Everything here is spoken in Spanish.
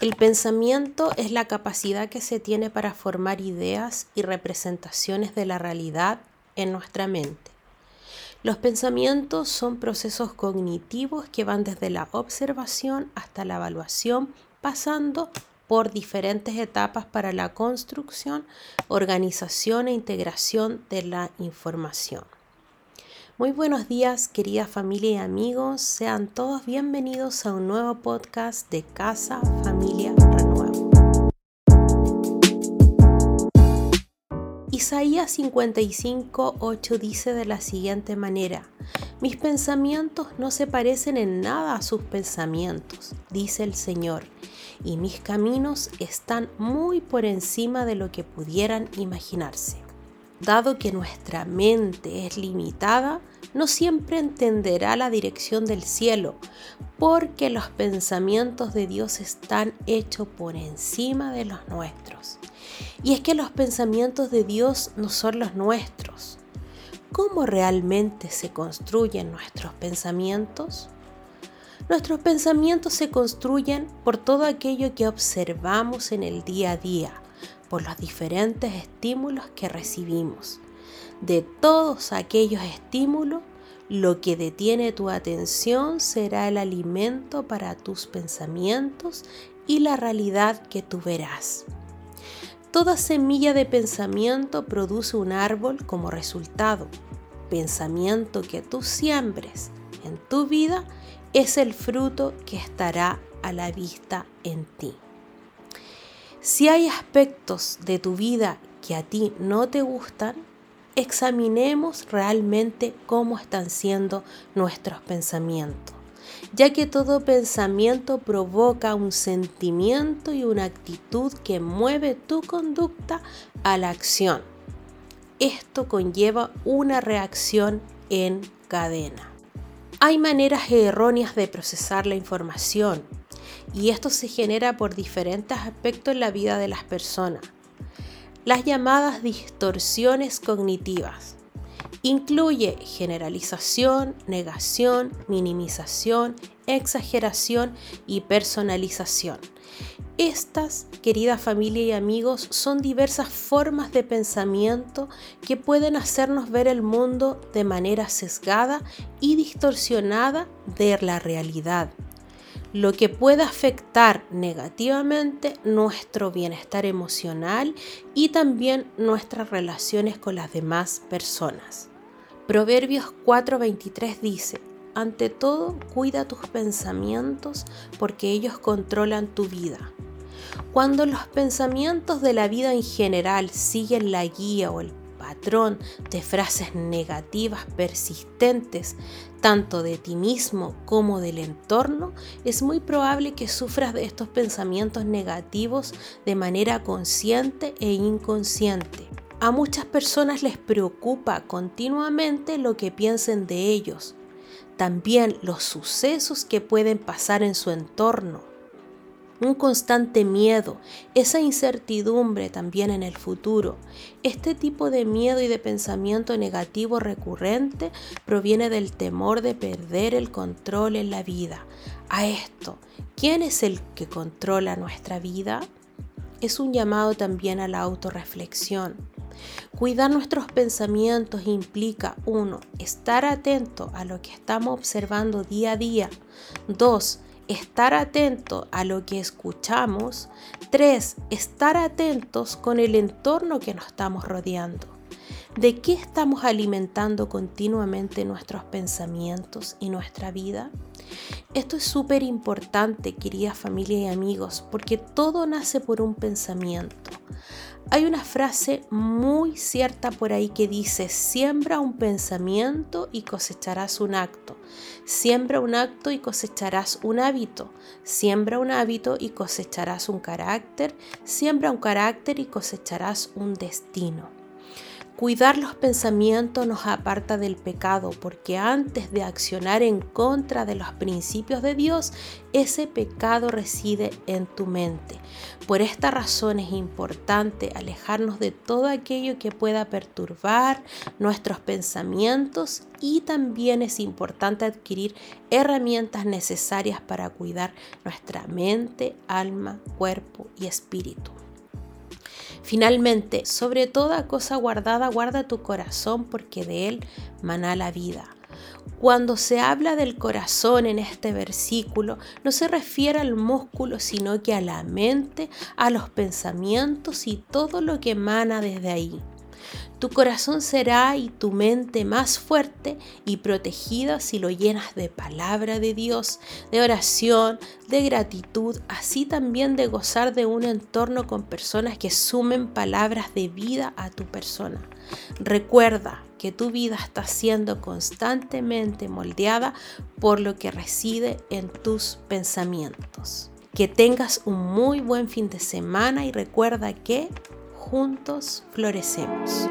El pensamiento es la capacidad que se tiene para formar ideas y representaciones de la realidad en nuestra mente. Los pensamientos son procesos cognitivos que van desde la observación hasta la evaluación, pasando por diferentes etapas para la construcción, organización e integración de la información. Muy buenos días, querida familia y amigos. Sean todos bienvenidos a un nuevo podcast de Casa Familia Renuevo. Isaías 55, 8 dice de la siguiente manera, mis pensamientos no se parecen en nada a sus pensamientos, dice el Señor, y mis caminos están muy por encima de lo que pudieran imaginarse. Dado que nuestra mente es limitada, no siempre entenderá la dirección del cielo, porque los pensamientos de Dios están hechos por encima de los nuestros. Y es que los pensamientos de Dios no son los nuestros. ¿Cómo realmente se construyen nuestros pensamientos? Nuestros pensamientos se construyen por todo aquello que observamos en el día a día, por los diferentes estímulos que recibimos. De todos aquellos estímulos, lo que detiene tu atención será el alimento para tus pensamientos y la realidad que tú verás. Toda semilla de pensamiento produce un árbol como resultado. Pensamiento que tú siembres en tu vida es el fruto que estará a la vista en ti. Si hay aspectos de tu vida que a ti no te gustan, examinemos realmente cómo están siendo nuestros pensamientos, ya que todo pensamiento provoca un sentimiento y una actitud que mueve tu conducta a la acción. Esto conlleva una reacción en cadena. Hay maneras erróneas de procesar la información y esto se genera por diferentes aspectos en la vida de las personas. Las llamadas distorsiones cognitivas. Incluye generalización, negación, minimización, exageración y personalización. Estas, querida familia y amigos, son diversas formas de pensamiento que pueden hacernos ver el mundo de manera sesgada y distorsionada de la realidad lo que puede afectar negativamente nuestro bienestar emocional y también nuestras relaciones con las demás personas. Proverbios 4:23 dice, ante todo, cuida tus pensamientos porque ellos controlan tu vida. Cuando los pensamientos de la vida en general siguen la guía o el patrón de frases negativas persistentes, tanto de ti mismo como del entorno, es muy probable que sufras de estos pensamientos negativos de manera consciente e inconsciente. A muchas personas les preocupa continuamente lo que piensen de ellos, también los sucesos que pueden pasar en su entorno un constante miedo, esa incertidumbre también en el futuro. Este tipo de miedo y de pensamiento negativo recurrente proviene del temor de perder el control en la vida. A esto, ¿quién es el que controla nuestra vida? Es un llamado también a la autorreflexión. Cuidar nuestros pensamientos implica 1. Estar atento a lo que estamos observando día a día. 2 estar atento a lo que escuchamos. Tres, estar atentos con el entorno que nos estamos rodeando. ¿De qué estamos alimentando continuamente nuestros pensamientos y nuestra vida? Esto es súper importante, querida familia y amigos, porque todo nace por un pensamiento. Hay una frase muy cierta por ahí que dice, siembra un pensamiento y cosecharás un acto. Siembra un acto y cosecharás un hábito. Siembra un hábito y cosecharás un carácter. Siembra un carácter y cosecharás un destino. Cuidar los pensamientos nos aparta del pecado, porque antes de accionar en contra de los principios de Dios, ese pecado reside en tu mente. Por esta razón es importante alejarnos de todo aquello que pueda perturbar nuestros pensamientos y también es importante adquirir herramientas necesarias para cuidar nuestra mente, alma, cuerpo y espíritu. Finalmente, sobre toda cosa guardada, guarda tu corazón porque de él mana la vida. Cuando se habla del corazón en este versículo, no se refiere al músculo, sino que a la mente, a los pensamientos y todo lo que emana desde ahí. Tu corazón será y tu mente más fuerte y protegida si lo llenas de palabra de Dios, de oración, de gratitud, así también de gozar de un entorno con personas que sumen palabras de vida a tu persona. Recuerda que tu vida está siendo constantemente moldeada por lo que reside en tus pensamientos. Que tengas un muy buen fin de semana y recuerda que juntos florecemos.